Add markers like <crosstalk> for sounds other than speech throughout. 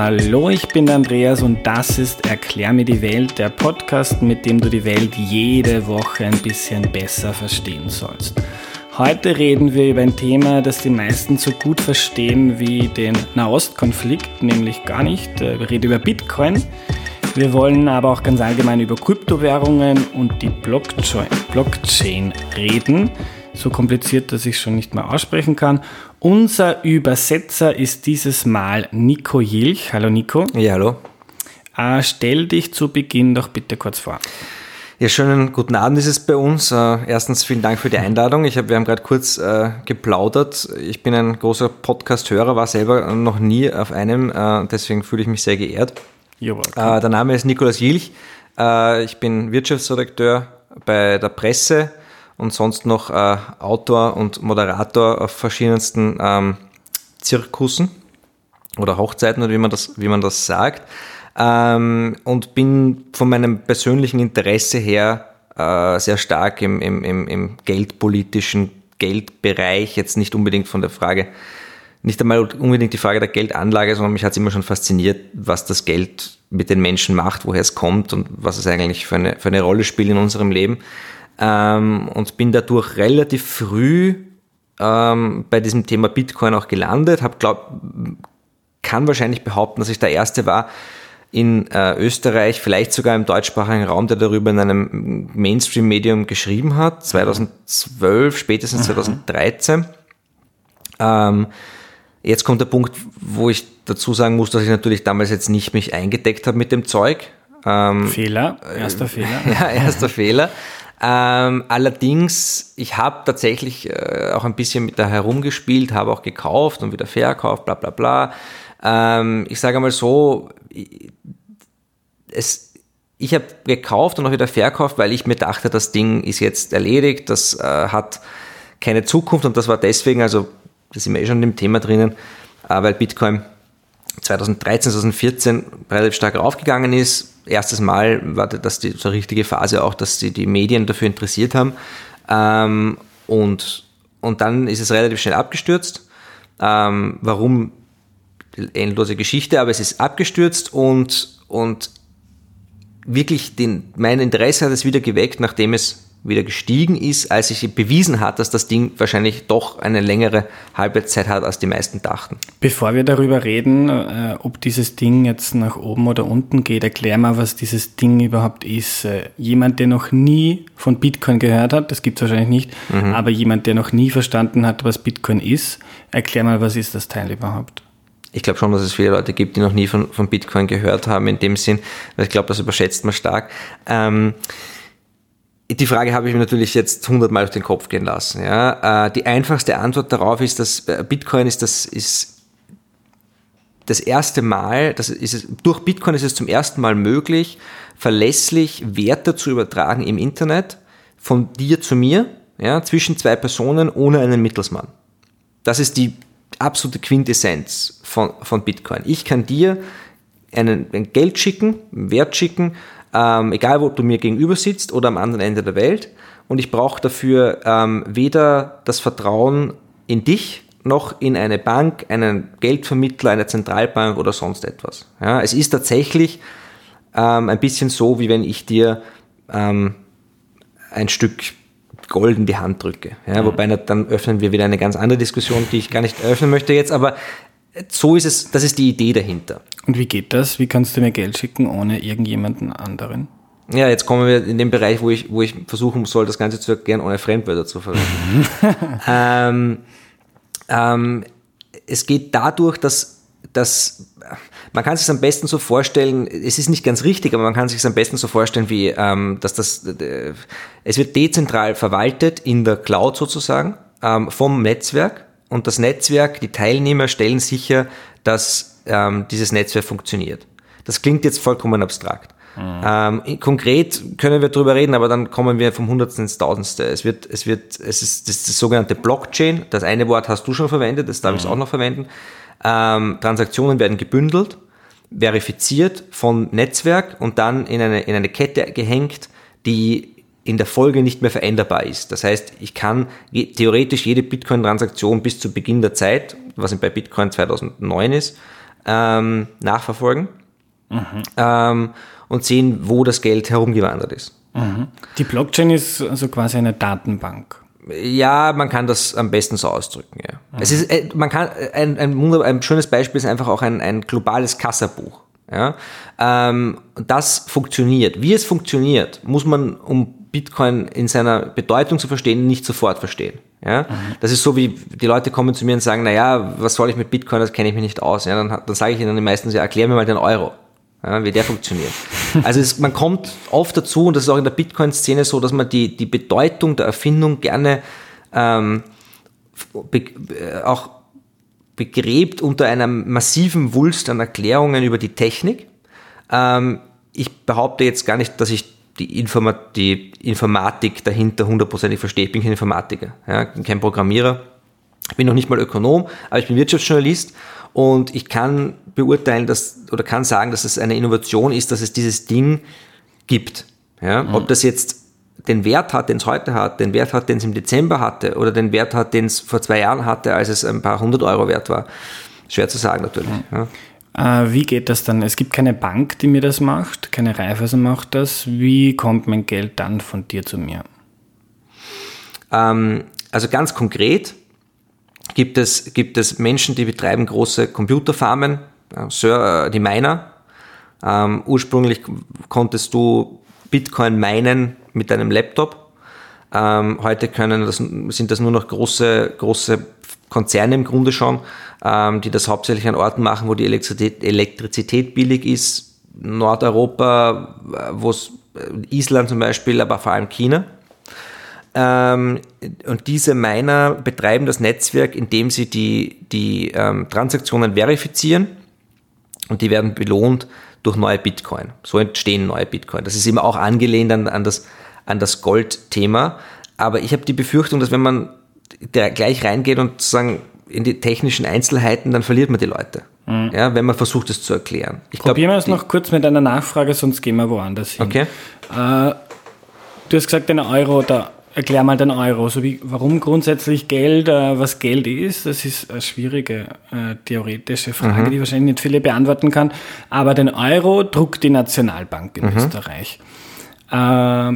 Hallo, ich bin Andreas und das ist Erklär mir die Welt, der Podcast, mit dem du die Welt jede Woche ein bisschen besser verstehen sollst. Heute reden wir über ein Thema, das die meisten so gut verstehen wie den Nahostkonflikt, nämlich gar nicht. Äh, wir reden über Bitcoin. Wir wollen aber auch ganz allgemein über Kryptowährungen und die Blockchain reden so kompliziert, dass ich es schon nicht mehr aussprechen kann. Unser Übersetzer ist dieses Mal Nico Jilch. Hallo Nico. Ja, hallo. Äh, stell dich zu Beginn doch bitte kurz vor. Ja, schönen guten Abend ist es bei uns. Äh, erstens vielen Dank für die Einladung. Ich hab, wir haben gerade kurz äh, geplaudert. Ich bin ein großer Podcast-Hörer, war selber noch nie auf einem, äh, deswegen fühle ich mich sehr geehrt. Äh, der Name ist Nikolaus Jilch. Ich bin Wirtschaftsredakteur bei der Presse und sonst noch äh, Autor und Moderator auf verschiedensten ähm, Zirkussen oder Hochzeiten oder wie man das, wie man das sagt. Ähm, und bin von meinem persönlichen Interesse her äh, sehr stark im, im, im, im geldpolitischen Geldbereich, jetzt nicht unbedingt von der Frage, nicht einmal unbedingt die Frage der Geldanlage, sondern mich hat es immer schon fasziniert, was das Geld mit den Menschen macht, woher es kommt und was es eigentlich für eine, für eine Rolle spielt in unserem Leben ähm, und bin dadurch relativ früh ähm, bei diesem Thema Bitcoin auch gelandet. Hab glaub, kann wahrscheinlich behaupten, dass ich der Erste war in äh, Österreich, vielleicht sogar im deutschsprachigen Raum, der darüber in einem Mainstream-Medium geschrieben hat, 2012, spätestens 2013. Ähm, jetzt kommt der Punkt, wo ich dazu sagen muss, dass ich natürlich damals jetzt nicht mich eingedeckt habe mit dem Zeug. Ähm, Fehler, erster äh, <laughs> Fehler. ja, erster Fehler. Ähm, allerdings, ich habe tatsächlich äh, auch ein bisschen mit da herumgespielt, habe auch gekauft und wieder verkauft, bla bla bla. Ähm, ich sage mal so, es, ich habe gekauft und auch wieder verkauft, weil ich mir dachte, das Ding ist jetzt erledigt, das äh, hat keine Zukunft und das war deswegen, also da sind wir eh schon im Thema drinnen, äh, weil Bitcoin 2013, 2014 relativ stark raufgegangen ist, erstes Mal war das die so richtige Phase auch, dass sie die Medien dafür interessiert haben. Ähm, und, und dann ist es relativ schnell abgestürzt. Ähm, warum? Endlose Geschichte, aber es ist abgestürzt und, und wirklich den, mein Interesse hat es wieder geweckt, nachdem es wieder gestiegen ist, als sich bewiesen hat, dass das Ding wahrscheinlich doch eine längere Halbwertszeit hat, als die meisten dachten. Bevor wir darüber reden, äh, ob dieses Ding jetzt nach oben oder unten geht, erklär mal, was dieses Ding überhaupt ist. Äh, jemand, der noch nie von Bitcoin gehört hat, das gibt es wahrscheinlich nicht, mhm. aber jemand, der noch nie verstanden hat, was Bitcoin ist, erklär mal, was ist das Teil überhaupt? ich glaube schon, dass es viele Leute gibt, die noch nie von, von Bitcoin gehört haben, in dem Sinn, weil ich glaube, das überschätzt man stark. Ähm, die Frage habe ich mir natürlich jetzt hundertmal auf den Kopf gehen lassen. Ja. Äh, die einfachste Antwort darauf ist, dass äh, Bitcoin ist das, ist das erste Mal, das ist es, durch Bitcoin ist es zum ersten Mal möglich, verlässlich Werte zu übertragen im Internet von dir zu mir, ja, zwischen zwei Personen ohne einen Mittelsmann. Das ist die absolute Quintessenz von, von Bitcoin. Ich kann dir einen, ein Geld schicken, einen Wert schicken ähm, egal ob du mir gegenüber sitzt oder am anderen Ende der Welt. Und ich brauche dafür ähm, weder das Vertrauen in dich noch in eine Bank, einen Geldvermittler, eine Zentralbank oder sonst etwas. Ja, es ist tatsächlich ähm, ein bisschen so, wie wenn ich dir ähm, ein Stück Gold in die Hand drücke. Ja. Wobei dann öffnen wir wieder eine ganz andere Diskussion, die ich gar nicht eröffnen möchte jetzt, aber so ist es, das ist die Idee dahinter. Und wie geht das? Wie kannst du mir Geld schicken ohne irgendjemanden anderen? Ja, jetzt kommen wir in den Bereich, wo ich, wo ich versuchen soll, das Ganze zu erklären, ohne Fremdwörter zu verwenden. <laughs> ähm, ähm, es geht dadurch, dass, dass man kann sich am besten so vorstellen, es ist nicht ganz richtig, aber man kann sich am besten so vorstellen, wie ähm, dass das äh, es wird dezentral verwaltet in der Cloud sozusagen ähm, vom Netzwerk und das Netzwerk, die Teilnehmer stellen sicher, dass ähm, dieses Netzwerk funktioniert. Das klingt jetzt vollkommen abstrakt. Mhm. Ähm, konkret können wir darüber reden, aber dann kommen wir vom Hundertsten ins Tausendste. Es wird, es wird, es ist das, das sogenannte Blockchain. Das eine Wort hast du schon verwendet, das darf mhm. ich auch noch verwenden. Ähm, Transaktionen werden gebündelt, verifiziert vom Netzwerk und dann in eine, in eine Kette gehängt, die in der Folge nicht mehr veränderbar ist. Das heißt, ich kann theoretisch jede Bitcoin-Transaktion bis zu Beginn der Zeit, was bei Bitcoin 2009 ist, ähm, nachverfolgen mhm. ähm, und sehen, wo das Geld herumgewandert ist. Mhm. Die Blockchain ist also quasi eine Datenbank. Ja, man kann das am besten so ausdrücken. Ja. Mhm. Es ist, äh, man kann ein, ein, ein, schönes Beispiel ist einfach auch ein, ein globales Kassabuch. Ja. Ähm, das funktioniert. Wie es funktioniert, muss man, um Bitcoin in seiner Bedeutung zu verstehen, nicht sofort verstehen. Ja? Mhm. Das ist so wie die Leute kommen zu mir und sagen, naja, was soll ich mit Bitcoin, das kenne ich mich nicht aus. Ja? Dann, dann sage ich ihnen meistens, ja, erklär mir mal den Euro ja, wie der funktioniert. <laughs> Also es, man kommt oft dazu, und das ist auch in der Bitcoin-Szene so, dass man die, die Bedeutung der Erfindung gerne ähm, be, äh, auch begräbt unter einem massiven Wulst an Erklärungen über die Technik. Ähm, ich behaupte jetzt gar nicht, dass ich die, Informa die Informatik dahinter hundertprozentig verstehe. Ich bin kein Informatiker, ja, kein Programmierer. Ich bin noch nicht mal Ökonom, aber ich bin Wirtschaftsjournalist und ich kann beurteilen, dass, oder kann sagen, dass es eine Innovation ist, dass es dieses Ding gibt. Ja? Mhm. Ob das jetzt den Wert hat, den es heute hat, den Wert hat, den es im Dezember hatte, oder den Wert hat, den es vor zwei Jahren hatte, als es ein paar hundert Euro wert war. Schwer zu sagen natürlich. Mhm. Ja. Äh, wie geht das dann? Es gibt keine Bank, die mir das macht, keine Raiffeisen macht das. Wie kommt mein Geld dann von dir zu mir? Ähm, also ganz konkret gibt es, gibt es Menschen, die betreiben große Computerfarmen, äh, die Miner. Ähm, ursprünglich konntest du Bitcoin meinen mit deinem Laptop. Ähm, heute können das, sind das nur noch große, große Konzerne im Grunde schon, ähm, die das hauptsächlich an Orten machen, wo die Elektrizität, Elektrizität billig ist. Nordeuropa, äh, wo es äh, Island zum Beispiel, aber vor allem China. Ähm, und diese Miner betreiben das Netzwerk, indem sie die, die ähm, Transaktionen verifizieren und die werden belohnt durch neue Bitcoin. So entstehen neue Bitcoin. Das ist immer auch angelehnt an, an das, an das Gold-Thema. Aber ich habe die Befürchtung, dass wenn man gleich reingeht und sozusagen in die technischen Einzelheiten, dann verliert man die Leute. Mhm. Ja, wenn man versucht, es zu erklären. Ich Probieren wir es noch kurz mit einer Nachfrage, sonst gehen wir woanders hin. Okay. Äh, du hast gesagt, ein Euro, der Erklär mal den Euro. So wie, warum grundsätzlich Geld, äh, was Geld ist, das ist eine schwierige äh, theoretische Frage, mhm. die wahrscheinlich nicht viele beantworten kann. Aber den Euro druckt die Nationalbank in mhm. Österreich. Äh,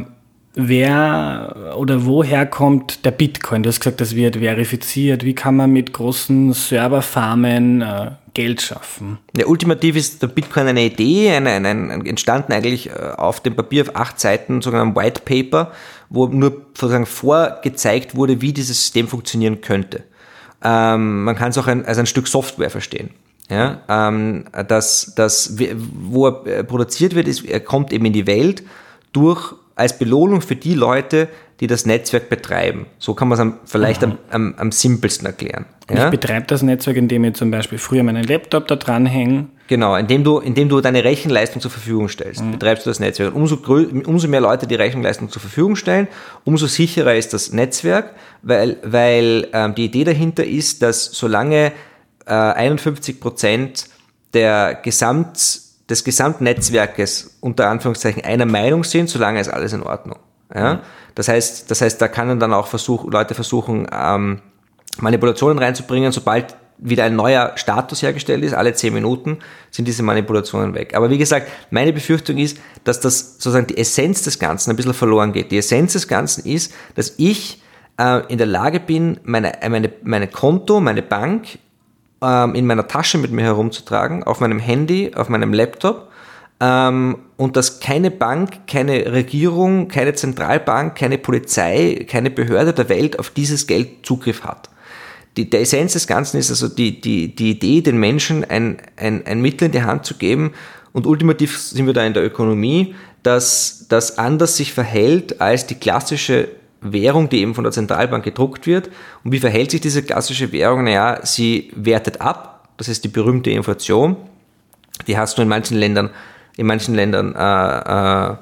wer oder woher kommt der Bitcoin? Du hast gesagt, das wird verifiziert. Wie kann man mit großen Serverfarmen äh, Geld schaffen? Ja, ultimativ ist der Bitcoin eine Idee, eine, eine, eine entstanden eigentlich äh, auf dem Papier auf acht Seiten, sogar White Paper wo nur sozusagen vorgezeigt wurde, wie dieses System funktionieren könnte. Ähm, man kann es auch ein, als ein Stück Software verstehen. Ja, ähm, das, das, wo er produziert wird, ist, er kommt eben in die Welt durch als Belohnung für die Leute, die das Netzwerk betreiben. So kann man es vielleicht am, am, am, simpelsten erklären. Ja? Ich betreibe das Netzwerk, indem ich zum Beispiel früher meinen Laptop da dranhänge. Genau, indem du, indem du deine Rechenleistung zur Verfügung stellst, mhm. betreibst du das Netzwerk. umso, umso mehr Leute die Rechenleistung zur Verfügung stellen, umso sicherer ist das Netzwerk, weil, weil ähm, die Idee dahinter ist, dass solange äh, 51 Prozent der Gesamt, des Gesamtnetzwerkes unter Anführungszeichen einer Meinung sind, solange ist alles in Ordnung. Ja? Mhm. Das heißt, das heißt, da können dann auch versuch, Leute versuchen, ähm, Manipulationen reinzubringen, sobald wieder ein neuer Status hergestellt ist, alle zehn Minuten sind diese Manipulationen weg. Aber wie gesagt, meine Befürchtung ist, dass das sozusagen die Essenz des Ganzen ein bisschen verloren geht. Die Essenz des Ganzen ist, dass ich äh, in der Lage bin, meine, meine, meine Konto, meine Bank ähm, in meiner Tasche mit mir herumzutragen, auf meinem Handy, auf meinem Laptop ähm, und dass keine Bank, keine Regierung, keine Zentralbank, keine Polizei, keine Behörde der Welt auf dieses Geld Zugriff hat. Die, der Essenz des Ganzen ist also die, die, die Idee, den Menschen ein, ein, ein Mittel in die Hand zu geben und ultimativ sind wir da in der Ökonomie, dass das anders sich verhält als die klassische Währung, die eben von der Zentralbank gedruckt wird. Und wie verhält sich diese klassische Währung? Naja, sie wertet ab, das ist die berühmte Inflation. Die hast du in manchen Ländern in manchen Ländern äh, äh,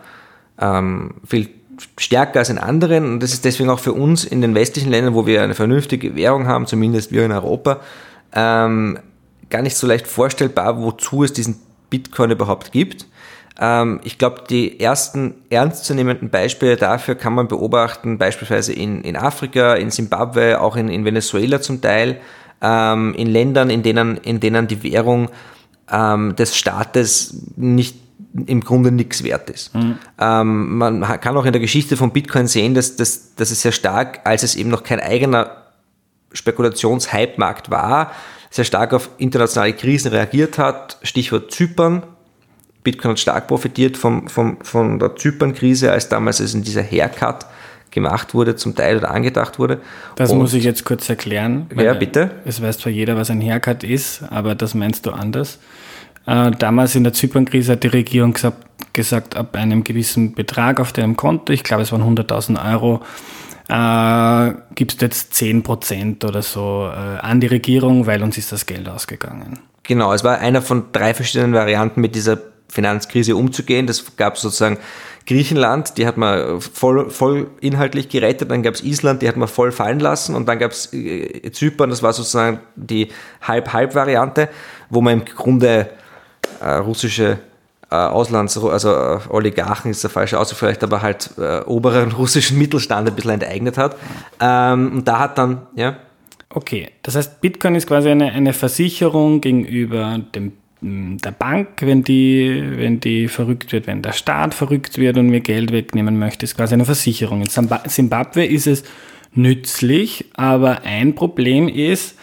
ähm, viel stärker als in anderen. Und das ist deswegen auch für uns in den westlichen Ländern, wo wir eine vernünftige Währung haben, zumindest wir in Europa, ähm, gar nicht so leicht vorstellbar, wozu es diesen Bitcoin überhaupt gibt. Ähm, ich glaube, die ersten ernstzunehmenden Beispiele dafür kann man beobachten, beispielsweise in, in Afrika, in Simbabwe, auch in, in Venezuela zum Teil, ähm, in Ländern, in denen, in denen die Währung ähm, des Staates nicht im Grunde nichts wert ist. Mhm. Ähm, man kann auch in der Geschichte von Bitcoin sehen, dass, dass, dass es sehr stark, als es eben noch kein eigener Spekulationshype-Markt war, sehr stark auf internationale Krisen reagiert hat. Stichwort Zypern. Bitcoin hat stark profitiert vom, vom, von der Zypern-Krise, als damals es in dieser Haircut gemacht wurde, zum Teil oder angedacht wurde. Das Und, muss ich jetzt kurz erklären. Ja, bitte. Es weiß zwar jeder, was ein Haircut ist, aber das meinst du anders. Äh, damals in der Zypern-Krise hat die Regierung gesagt, gesagt, ab einem gewissen Betrag auf deinem Konto, ich glaube es waren 100.000 Euro, äh, gibst du jetzt 10% oder so äh, an die Regierung, weil uns ist das Geld ausgegangen. Genau, es war einer von drei verschiedenen Varianten mit dieser Finanzkrise umzugehen. Das gab sozusagen Griechenland, die hat man voll, voll inhaltlich gerettet, dann gab es Island, die hat man voll fallen lassen und dann gab es äh, Zypern, das war sozusagen die Halb-Halb-Variante, wo man im Grunde äh, russische äh, Auslands-, also äh, Oligarchen ist der falsche Ausdruck vielleicht, aber halt äh, oberen <laughs> russischen Mittelstand ein bisschen enteignet hat. Ähm, und da hat dann, ja. Okay, das heißt, Bitcoin ist quasi eine, eine Versicherung gegenüber dem, der Bank, wenn die, wenn die verrückt wird, wenn der Staat verrückt wird und mir Geld wegnehmen möchte, ist quasi eine Versicherung. In Zimbabwe ist es nützlich, aber ein Problem ist,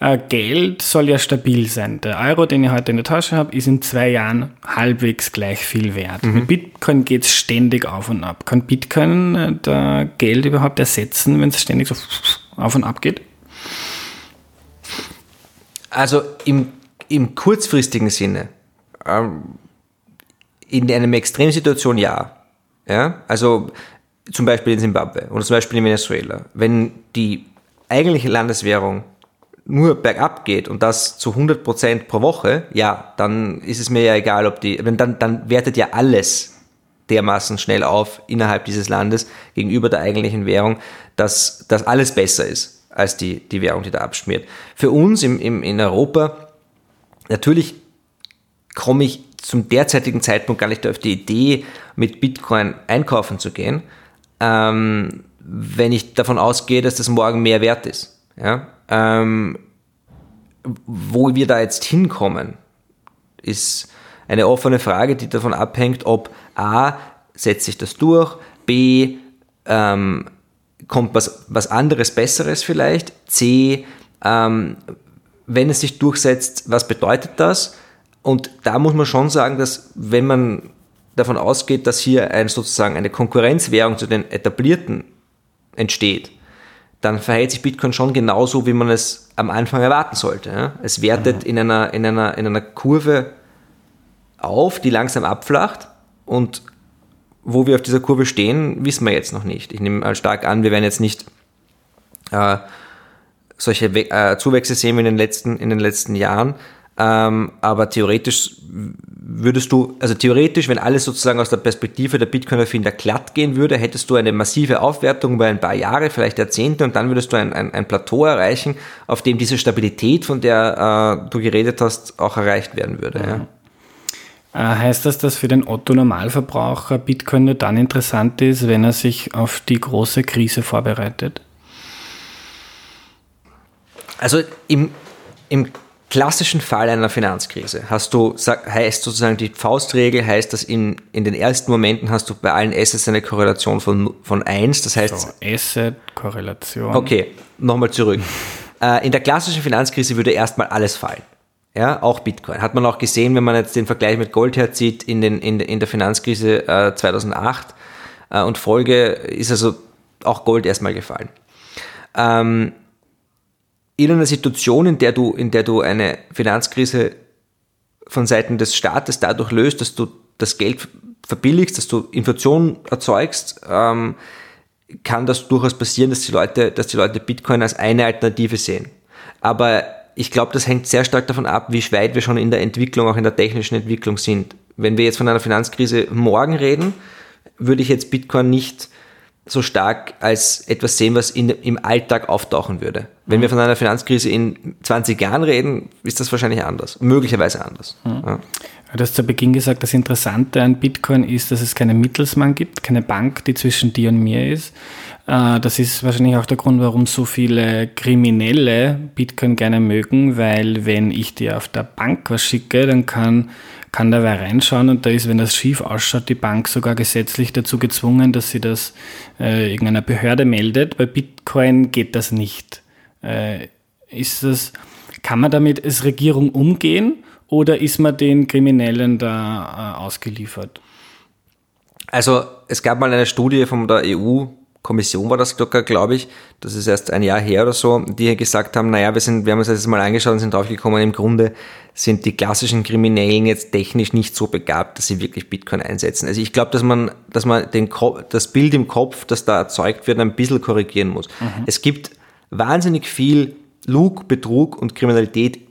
äh, Geld soll ja stabil sein. Der Euro, den ich heute in der Tasche habe, ist in zwei Jahren halbwegs gleich viel wert. Mhm. Mit Bitcoin geht es ständig auf und ab. Kann Bitcoin äh, da Geld überhaupt ersetzen, wenn es ständig so auf und ab geht? Also im, im kurzfristigen Sinne, ähm, in einer Extremsituation ja. ja. Also zum Beispiel in Zimbabwe oder zum Beispiel in Venezuela. Wenn die eigentliche Landeswährung nur bergab geht und das zu 100 Prozent pro Woche, ja, dann ist es mir ja egal, ob die, dann, dann wertet ja alles dermaßen schnell auf innerhalb dieses Landes gegenüber der eigentlichen Währung, dass das alles besser ist als die, die Währung, die da abschmiert. Für uns im, im, in Europa, natürlich komme ich zum derzeitigen Zeitpunkt gar nicht auf die Idee, mit Bitcoin einkaufen zu gehen, ähm, wenn ich davon ausgehe, dass das morgen mehr wert ist. Ja? Ähm, wo wir da jetzt hinkommen, ist eine offene Frage, die davon abhängt, ob A, setzt sich das durch, B, ähm, kommt was, was anderes, Besseres vielleicht, C, ähm, wenn es sich durchsetzt, was bedeutet das? Und da muss man schon sagen, dass wenn man davon ausgeht, dass hier ein, sozusagen eine Konkurrenzwährung zu den etablierten entsteht, dann verhält sich Bitcoin schon genauso, wie man es am Anfang erwarten sollte. Es wertet mhm. in, einer, in, einer, in einer Kurve auf, die langsam abflacht und wo wir auf dieser Kurve stehen, wissen wir jetzt noch nicht. Ich nehme stark an, wir werden jetzt nicht äh, solche We äh, Zuwächse sehen wie in den letzten, in den letzten Jahren, ähm, aber theoretisch würdest du, also theoretisch, wenn alles sozusagen aus der Perspektive der Bitcoin-Erfinder glatt gehen würde, hättest du eine massive Aufwertung über ein paar Jahre, vielleicht Jahrzehnte und dann würdest du ein, ein, ein Plateau erreichen, auf dem diese Stabilität, von der äh, du geredet hast, auch erreicht werden würde. Mhm. Ja. Äh, heißt das, dass für den Otto-Normalverbraucher Bitcoin nur dann interessant ist, wenn er sich auf die große Krise vorbereitet? Also im, im klassischen Fall einer Finanzkrise hast du, heißt sozusagen die Faustregel, heißt, dass in, in den ersten Momenten hast du bei allen Assets eine Korrelation von, von 1. Das heißt. So, Asset, Korrelation. Okay, nochmal zurück. äh, in der klassischen Finanzkrise würde erstmal alles fallen. Ja, auch Bitcoin. Hat man auch gesehen, wenn man jetzt den Vergleich mit Gold herzieht, in, den, in, in der Finanzkrise äh, 2008 äh, und Folge ist also auch Gold erstmal gefallen. Ähm, in einer Situation, in der du, in der du eine Finanzkrise von Seiten des Staates dadurch löst, dass du das Geld verbilligst, dass du Inflation erzeugst, ähm, kann das durchaus passieren, dass die Leute, dass die Leute Bitcoin als eine Alternative sehen. Aber ich glaube, das hängt sehr stark davon ab, wie weit wir schon in der Entwicklung, auch in der technischen Entwicklung sind. Wenn wir jetzt von einer Finanzkrise morgen reden, würde ich jetzt Bitcoin nicht so stark als etwas sehen, was in, im Alltag auftauchen würde. Wenn mhm. wir von einer Finanzkrise in 20 Jahren reden, ist das wahrscheinlich anders, möglicherweise anders. Mhm. Ja. Du hast zu Beginn gesagt, das Interessante an Bitcoin ist, dass es keinen Mittelsmann gibt, keine Bank, die zwischen dir und mir ist. Äh, das ist wahrscheinlich auch der Grund, warum so viele Kriminelle Bitcoin gerne mögen, weil wenn ich dir auf der Bank was schicke, dann kann, kann da wer reinschauen und da ist, wenn das schief ausschaut, die Bank sogar gesetzlich dazu gezwungen, dass sie das äh, irgendeiner Behörde meldet. Bei Bitcoin geht das nicht. Äh, ist das, kann man damit als Regierung umgehen oder ist man den Kriminellen da äh, ausgeliefert? Also es gab mal eine Studie von der EU, Kommission war das glaube ich, das ist erst ein Jahr her oder so, die gesagt haben, naja, wir, sind, wir haben uns das jetzt mal angeschaut und sind draufgekommen, im Grunde sind die klassischen Kriminellen jetzt technisch nicht so begabt, dass sie wirklich Bitcoin einsetzen. Also ich glaube, dass man, dass man den, das Bild im Kopf, das da erzeugt wird, ein bisschen korrigieren muss. Mhm. Es gibt wahnsinnig viel Lug, Betrug und Kriminalität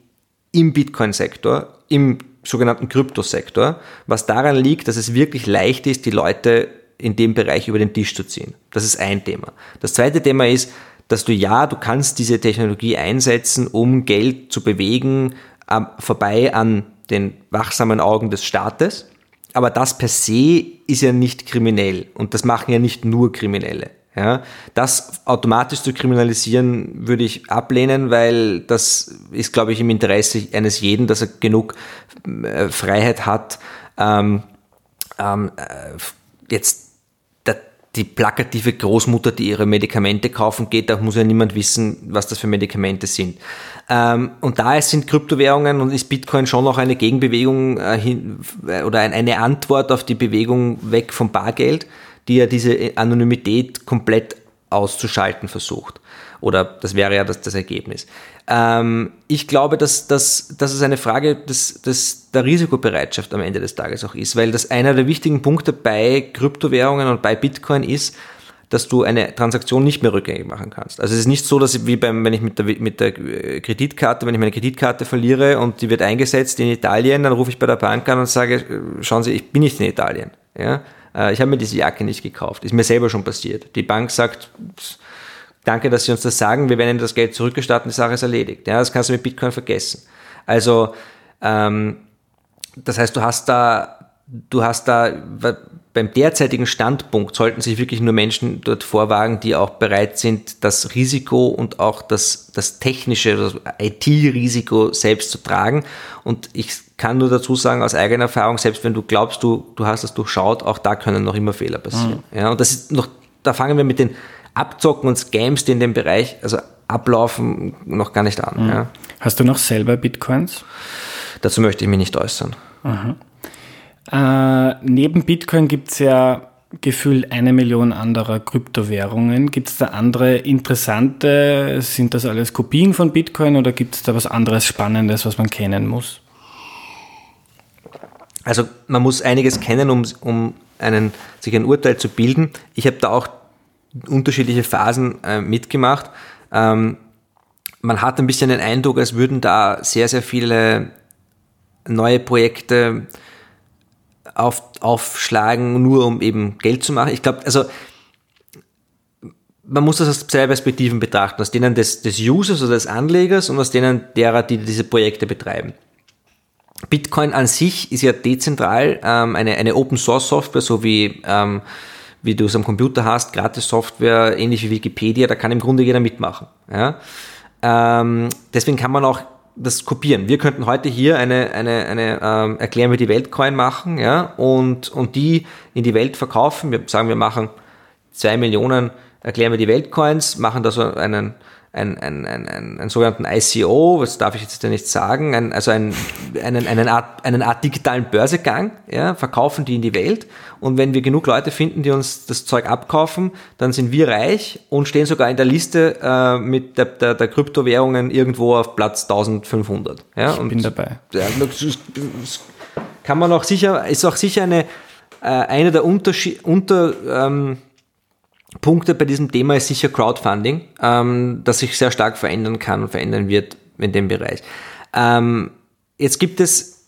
im Bitcoin-Sektor, im sogenannten Kryptosektor, was daran liegt, dass es wirklich leicht ist, die Leute in dem Bereich über den Tisch zu ziehen. Das ist ein Thema. Das zweite Thema ist, dass du ja, du kannst diese Technologie einsetzen, um Geld zu bewegen, vorbei an den wachsamen Augen des Staates. Aber das per se ist ja nicht kriminell und das machen ja nicht nur Kriminelle. Ja, das automatisch zu kriminalisieren würde ich ablehnen, weil das ist, glaube ich, im Interesse eines jeden, dass er genug äh, Freiheit hat, ähm, ähm, äh, jetzt die plakative Großmutter, die ihre Medikamente kaufen geht, da muss ja niemand wissen, was das für Medikamente sind. Ähm, und da sind Kryptowährungen und ist Bitcoin schon noch eine Gegenbewegung äh, oder ein, eine Antwort auf die Bewegung weg vom Bargeld, die ja diese Anonymität komplett auszuschalten versucht. Oder das wäre ja das, das Ergebnis. Ähm, ich glaube, dass, dass, dass es eine Frage des, des, der Risikobereitschaft am Ende des Tages auch ist, weil das einer der wichtigen Punkte bei Kryptowährungen und bei Bitcoin ist, dass du eine Transaktion nicht mehr rückgängig machen kannst. Also es ist nicht so, dass ich, wie beim, wenn ich mit der, mit der Kreditkarte, wenn ich meine Kreditkarte verliere und die wird eingesetzt in Italien, dann rufe ich bei der Bank an und sage, schauen Sie, ich bin nicht in Italien. Ja? Äh, ich habe mir diese Jacke nicht gekauft. Ist mir selber schon passiert. Die Bank sagt, danke, dass Sie uns das sagen, wir werden Ihnen das Geld zurückgestatten, die Sache ist erledigt. Ja, das kannst du mit Bitcoin vergessen. Also, ähm, das heißt, du hast da, du hast da, beim derzeitigen Standpunkt sollten sich wirklich nur Menschen dort vorwagen, die auch bereit sind, das Risiko und auch das, das technische, das IT-Risiko selbst zu tragen. Und ich kann nur dazu sagen, aus eigener Erfahrung, selbst wenn du glaubst, du, du hast das durchschaut, auch da können noch immer Fehler passieren. Mhm. Ja, und das ist noch, da fangen wir mit den Abzocken und Scams, die in dem Bereich also ablaufen, noch gar nicht an. Mhm. Ja. Hast du noch selber Bitcoins? Dazu möchte ich mich nicht äußern. Äh, neben Bitcoin gibt es ja gefühlt eine Million anderer Kryptowährungen. Gibt es da andere interessante? Sind das alles Kopien von Bitcoin oder gibt es da was anderes Spannendes, was man kennen muss? Also man muss einiges kennen, um, um einen, sich ein Urteil zu bilden. Ich habe da auch unterschiedliche Phasen äh, mitgemacht. Ähm, man hat ein bisschen den Eindruck, als würden da sehr, sehr viele neue Projekte auf, aufschlagen, nur um eben Geld zu machen. Ich glaube, also man muss das aus zwei Perspektiven betrachten, aus denen des, des Users oder des Anlegers und aus denen derer, die diese Projekte betreiben. Bitcoin an sich ist ja dezentral ähm, eine, eine Open Source Software, so wie ähm, wie du es am Computer hast, gratis Software, ähnlich wie Wikipedia, da kann im Grunde jeder mitmachen. Ja? Ähm, deswegen kann man auch das kopieren. Wir könnten heute hier eine, eine, eine ähm, Erklären wir die Welt-Coin machen ja? und, und die in die Welt verkaufen. Wir sagen, wir machen zwei Millionen Erklären wir die Welt-Coins, machen da so einen ein, ein, ein, ein, einen sogenannten ICO, was darf ich jetzt ja nicht sagen, ein, also ein, einen, einen, Art, einen Art digitalen Börsegang, ja, verkaufen die in die Welt. Und wenn wir genug Leute finden, die uns das Zeug abkaufen, dann sind wir reich und stehen sogar in der Liste äh, mit der, der, der Kryptowährungen irgendwo auf Platz 1500. Ja, ich und, bin dabei. Ja, kann man auch sicher, ist auch sicher eine, äh, eine der Unterschied, unter, ähm, Punkte bei diesem Thema ist sicher Crowdfunding, ähm, das sich sehr stark verändern kann und verändern wird in dem Bereich. Ähm, jetzt gibt es,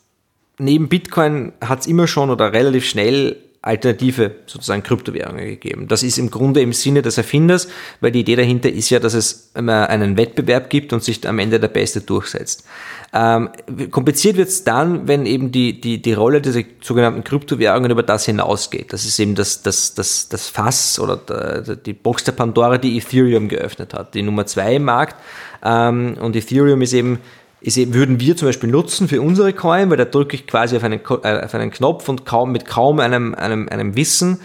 neben Bitcoin hat es immer schon oder relativ schnell alternative sozusagen Kryptowährungen gegeben. Das ist im Grunde im Sinne des Erfinders, weil die Idee dahinter ist ja, dass es einen Wettbewerb gibt und sich am Ende der Beste durchsetzt. Ähm, kompliziert wird es dann, wenn eben die, die, die Rolle dieser sogenannten Kryptowährungen über das hinausgeht. Das ist eben das, das, das, das Fass oder der, die Box der Pandora, die Ethereum geöffnet hat. Die Nummer zwei im Markt. Ähm, und Ethereum ist eben ist, würden wir zum Beispiel nutzen für unsere Coin, weil da drücke ich quasi auf einen, äh, auf einen Knopf und kaum mit kaum einem, einem, einem Wissen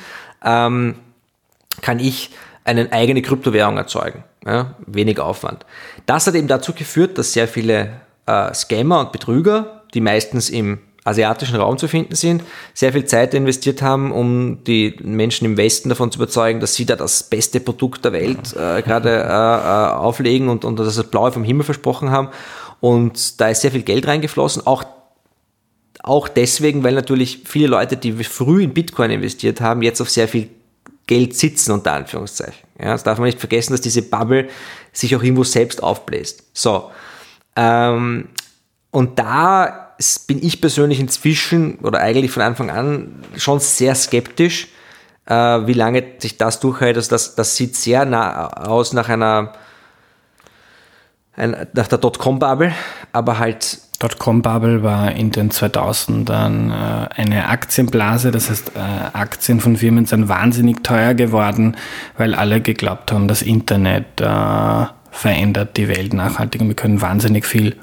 ähm, kann ich eine eigene Kryptowährung erzeugen. Ja, wenig Aufwand. Das hat eben dazu geführt, dass sehr viele äh, Scammer und Betrüger, die meistens im asiatischen Raum zu finden sind, sehr viel Zeit investiert haben, um die Menschen im Westen davon zu überzeugen, dass sie da das beste Produkt der Welt äh, gerade äh, äh, auflegen und, und dass das Blaue vom Himmel versprochen haben. Und da ist sehr viel Geld reingeflossen, auch, auch deswegen, weil natürlich viele Leute, die früh in Bitcoin investiert haben, jetzt auf sehr viel Geld sitzen, unter Anführungszeichen. Ja, das darf man nicht vergessen, dass diese Bubble sich auch irgendwo selbst aufbläst. So, ähm, und da bin ich persönlich inzwischen oder eigentlich von Anfang an schon sehr skeptisch, äh, wie lange sich das durchhält. Also das, das sieht sehr nah aus nach einer ein, nach der Dotcom-Bubble, aber halt. Dotcom-Bubble war in den 2000ern äh, eine Aktienblase, das heißt, äh, Aktien von Firmen sind wahnsinnig teuer geworden, weil alle geglaubt haben, das Internet äh, verändert die Welt nachhaltig und wir können wahnsinnig viel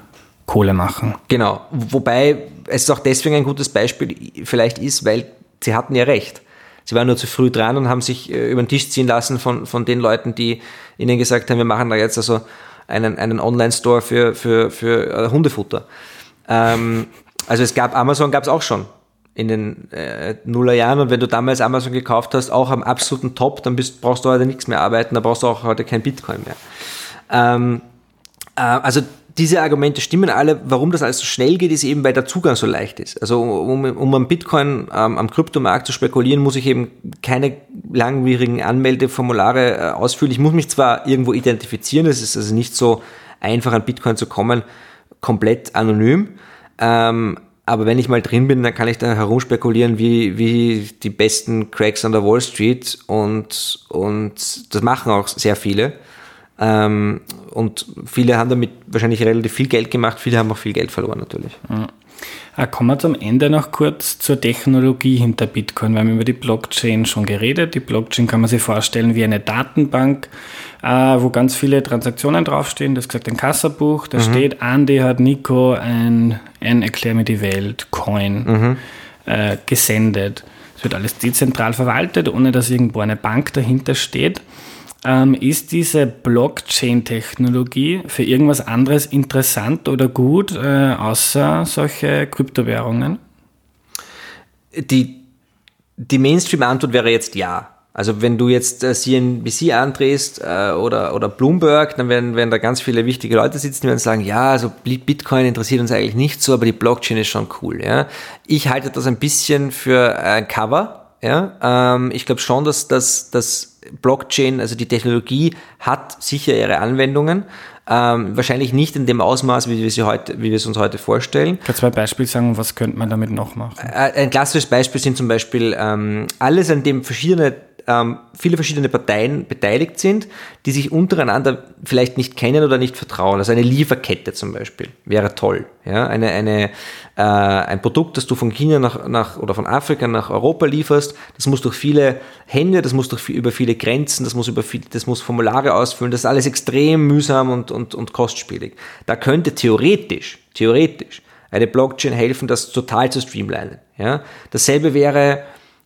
Kohle machen. Genau, wobei es auch deswegen ein gutes Beispiel vielleicht ist, weil sie hatten ja recht. Sie waren nur zu früh dran und haben sich äh, über den Tisch ziehen lassen von, von den Leuten, die ihnen gesagt haben, wir machen da jetzt also einen, einen Online-Store für, für, für äh, Hundefutter. Ähm, also es gab, Amazon gab es auch schon in den äh, Nullerjahren und wenn du damals Amazon gekauft hast, auch am absoluten Top, dann bist, brauchst du heute nichts mehr arbeiten, da brauchst du auch heute kein Bitcoin mehr. Ähm, äh, also diese Argumente stimmen alle. Warum das alles so schnell geht, ist eben, weil der Zugang so leicht ist. Also um, um am Bitcoin ähm, am Kryptomarkt zu spekulieren, muss ich eben keine langwierigen Anmeldeformulare äh, ausfüllen. Ich muss mich zwar irgendwo identifizieren, es ist also nicht so einfach an Bitcoin zu kommen, komplett anonym. Ähm, aber wenn ich mal drin bin, dann kann ich da herumspekulieren, wie, wie die besten Cracks an der Wall Street und, und das machen auch sehr viele. Ähm, und viele haben damit wahrscheinlich relativ viel Geld gemacht, viele haben auch viel Geld verloren natürlich. Mhm. Kommen wir zum Ende noch kurz zur Technologie hinter Bitcoin. Wir haben über die Blockchain schon geredet. Die Blockchain kann man sich vorstellen wie eine Datenbank, äh, wo ganz viele Transaktionen draufstehen. Das ist gesagt ein Kassabuch. Da mhm. steht, Andy hat Nico ein, ein Erklär mir die Welt Coin mhm. äh, gesendet. Es wird alles dezentral verwaltet, ohne dass irgendwo eine Bank dahinter steht. Ähm, ist diese Blockchain-Technologie für irgendwas anderes interessant oder gut, äh, außer solche Kryptowährungen? Die, die Mainstream-Antwort wäre jetzt ja. Also wenn du jetzt äh, CNBC andrehst äh, oder, oder Bloomberg, dann werden, werden da ganz viele wichtige Leute sitzen, die werden sagen, ja, also Bitcoin interessiert uns eigentlich nicht so, aber die Blockchain ist schon cool. Ja? Ich halte das ein bisschen für ein Cover. Ja? Ähm, ich glaube schon, dass, dass, dass Blockchain, also die Technologie hat sicher ihre Anwendungen, ähm, wahrscheinlich nicht in dem Ausmaß, wie wir, sie heute, wie wir es uns heute vorstellen. Kannst du zwei Beispiele sagen, was könnte man damit noch machen? Äh, ein klassisches Beispiel sind zum Beispiel ähm, alles, an dem verschiedene ähm, viele verschiedene Parteien beteiligt sind, die sich untereinander vielleicht nicht kennen oder nicht vertrauen. Also eine Lieferkette zum Beispiel wäre toll. Ja? Eine, eine, äh, ein Produkt, das du von China nach, nach, oder von Afrika nach Europa lieferst, das muss durch viele Hände, das muss durch, über viele Grenzen, das muss, über viel, das muss Formulare ausfüllen, das ist alles extrem mühsam und, und, und kostspielig. Da könnte theoretisch, theoretisch eine Blockchain helfen, das total zu streamlinen. Ja? Dasselbe wäre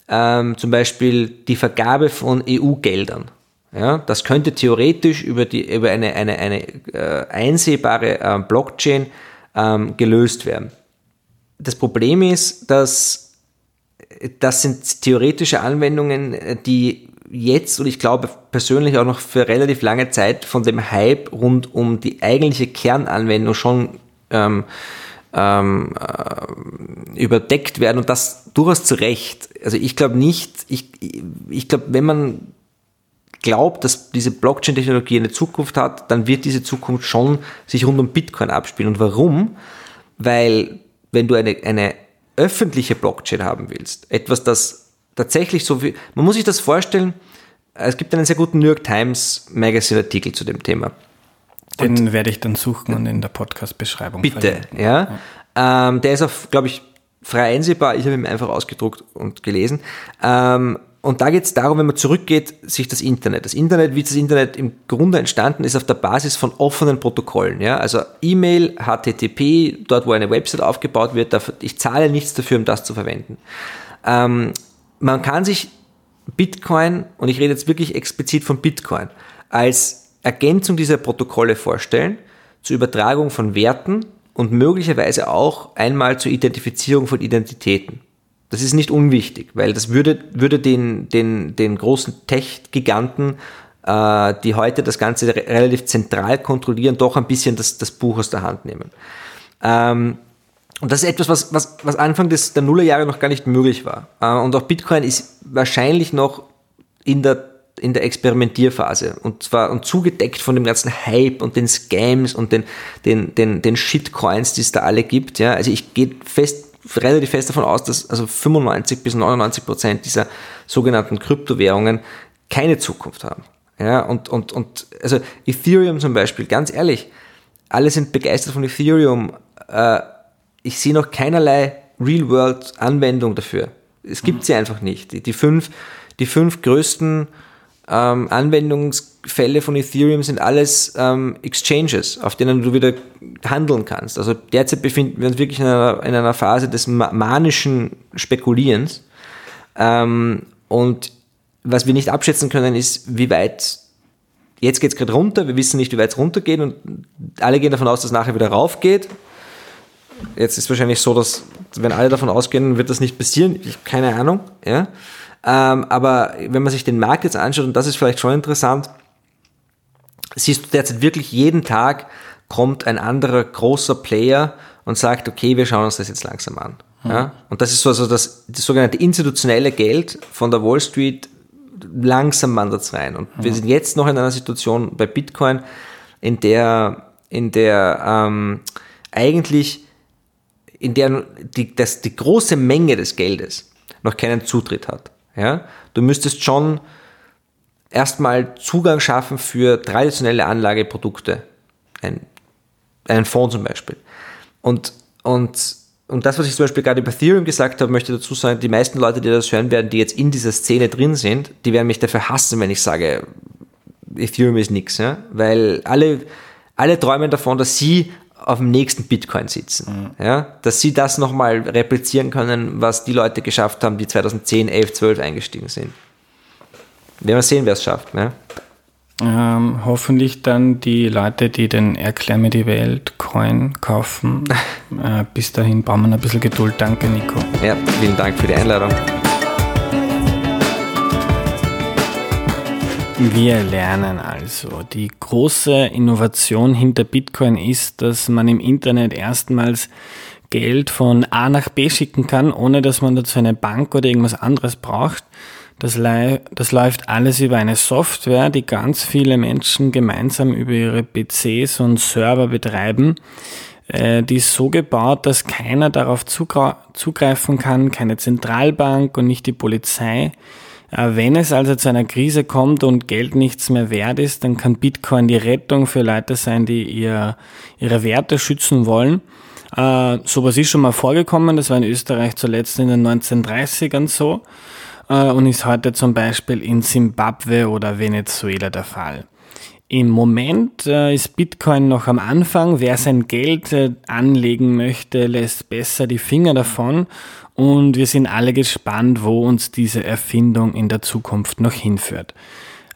ähm, zum Beispiel die Vergabe von EU-Geldern. Ja, das könnte theoretisch über, die, über eine, eine, eine äh, einsehbare äh, Blockchain ähm, gelöst werden. Das Problem ist, dass das sind theoretische Anwendungen, die jetzt und ich glaube persönlich auch noch für relativ lange Zeit von dem Hype rund um die eigentliche Kernanwendung schon ähm, ähm, äh, überdeckt werden und das durchaus zu Recht. Also ich glaube nicht, ich, ich glaube, wenn man glaubt, dass diese Blockchain-Technologie eine Zukunft hat, dann wird diese Zukunft schon sich rund um Bitcoin abspielen. Und warum? Weil wenn du eine, eine öffentliche Blockchain haben willst, etwas, das tatsächlich so wie, man muss sich das vorstellen, es gibt einen sehr guten New York Times Magazine Artikel zu dem Thema. Den und, werde ich dann suchen und in der Podcast-Beschreibung Bitte, ja. ja. Ähm, der ist auf, glaube ich, frei einsehbar. Ich habe ihn einfach ausgedruckt und gelesen. Ähm, und da geht es darum, wenn man zurückgeht, sich das Internet. Das Internet, wie das Internet im Grunde entstanden ist, auf der Basis von offenen Protokollen. Ja? Also E-Mail, HTTP, dort wo eine Website aufgebaut wird, ich zahle nichts dafür, um das zu verwenden. Ähm, man kann sich Bitcoin, und ich rede jetzt wirklich explizit von Bitcoin, als Ergänzung dieser Protokolle vorstellen, zur Übertragung von Werten und möglicherweise auch einmal zur Identifizierung von Identitäten. Das ist nicht unwichtig, weil das würde, würde den, den, den großen Tech-Giganten, äh, die heute das Ganze re relativ zentral kontrollieren, doch ein bisschen das, das Buch aus der Hand nehmen. Ähm, und das ist etwas, was, was, was Anfang des, der Nullerjahre noch gar nicht möglich war. Äh, und auch Bitcoin ist wahrscheinlich noch in der, in der Experimentierphase und zwar und zugedeckt von dem ganzen Hype und den Scams und den, den, den, den Shitcoins, die es da alle gibt. Ja? Also ich gehe fest relativ fest davon aus, dass also 95 bis 99 Prozent dieser sogenannten Kryptowährungen keine Zukunft haben. Ja, und, und, und also Ethereum zum Beispiel, ganz ehrlich, alle sind begeistert von Ethereum. Äh, ich sehe noch keinerlei Real-World-Anwendung dafür. Es gibt sie einfach nicht. Die, die, fünf, die fünf größten ähm, Anwendungsfälle von Ethereum sind alles ähm, Exchanges, auf denen du wieder handeln kannst. Also derzeit befinden wir uns wirklich in einer, in einer Phase des manischen Spekulierens. Ähm, und was wir nicht abschätzen können, ist, wie weit jetzt geht es gerade runter, wir wissen nicht, wie weit es runtergeht und alle gehen davon aus, dass es nachher wieder raufgeht. Jetzt ist wahrscheinlich so, dass wenn alle davon ausgehen, wird das nicht passieren. Ich habe keine Ahnung. Ja? Ähm, aber wenn man sich den Markt jetzt anschaut, und das ist vielleicht schon interessant, siehst du derzeit wirklich jeden Tag kommt ein anderer großer Player und sagt, okay, wir schauen uns das jetzt langsam an. Mhm. Ja? Und das ist so also das, das sogenannte institutionelle Geld von der Wall Street, langsam wandert es rein. Und mhm. wir sind jetzt noch in einer Situation bei Bitcoin, in der, in der ähm, eigentlich, in der die, das, die große Menge des Geldes noch keinen Zutritt hat. Ja? Du müsstest schon erstmal Zugang schaffen für traditionelle Anlageprodukte. Ein, einen Fonds zum Beispiel. Und, und, und das, was ich zum Beispiel gerade über Ethereum gesagt habe, möchte dazu sagen, die meisten Leute, die das hören werden, die jetzt in dieser Szene drin sind, die werden mich dafür hassen, wenn ich sage, Ethereum ist nichts. Ja? Weil alle, alle träumen davon, dass sie auf dem nächsten Bitcoin sitzen. Mhm. Ja, dass sie das nochmal replizieren können, was die Leute geschafft haben, die 2010, 11, 12 eingestiegen sind. Werden wir sehen, wer es schafft. Ne? Ähm, hoffentlich dann die Leute, die den Erklär die Welt Coin kaufen. <laughs> äh, bis dahin brauchen wir ein bisschen Geduld. Danke, Nico. Ja, vielen Dank für die Einladung. Wir lernen also, die große Innovation hinter Bitcoin ist, dass man im Internet erstmals Geld von A nach B schicken kann, ohne dass man dazu eine Bank oder irgendwas anderes braucht. Das, das läuft alles über eine Software, die ganz viele Menschen gemeinsam über ihre PCs und Server betreiben. Äh, die ist so gebaut, dass keiner darauf zugreifen kann, keine Zentralbank und nicht die Polizei. Äh, wenn es also zu einer Krise kommt und Geld nichts mehr wert ist, dann kann Bitcoin die Rettung für Leute sein, die ihr, ihre Werte schützen wollen. Äh, sowas ist schon mal vorgekommen, das war in Österreich zuletzt in den 1930ern so äh, und ist heute zum Beispiel in Simbabwe oder Venezuela der Fall. Im Moment äh, ist Bitcoin noch am Anfang. Wer sein Geld äh, anlegen möchte, lässt besser die Finger davon und wir sind alle gespannt, wo uns diese Erfindung in der Zukunft noch hinführt.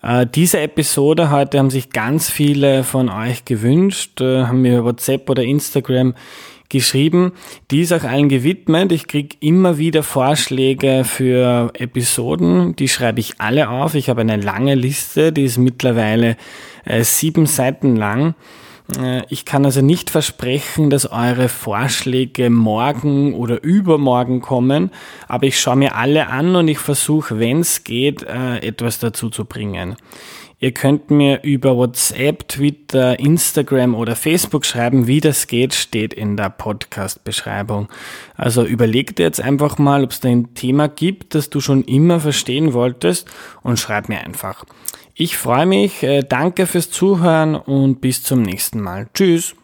Äh, diese Episode heute haben sich ganz viele von euch gewünscht, äh, haben mir über WhatsApp oder Instagram geschrieben. Die ist auch allen gewidmet. Ich kriege immer wieder Vorschläge für Episoden. Die schreibe ich alle auf. Ich habe eine lange Liste, die ist mittlerweile äh, sieben Seiten lang. Äh, ich kann also nicht versprechen, dass eure Vorschläge morgen oder übermorgen kommen, aber ich schaue mir alle an und ich versuche, wenn es geht, äh, etwas dazu zu bringen. Ihr könnt mir über WhatsApp, Twitter, Instagram oder Facebook schreiben. Wie das geht, steht in der Podcast-Beschreibung. Also überleg dir jetzt einfach mal, ob es da ein Thema gibt, das du schon immer verstehen wolltest und schreib mir einfach. Ich freue mich, äh, danke fürs Zuhören und bis zum nächsten Mal. Tschüss.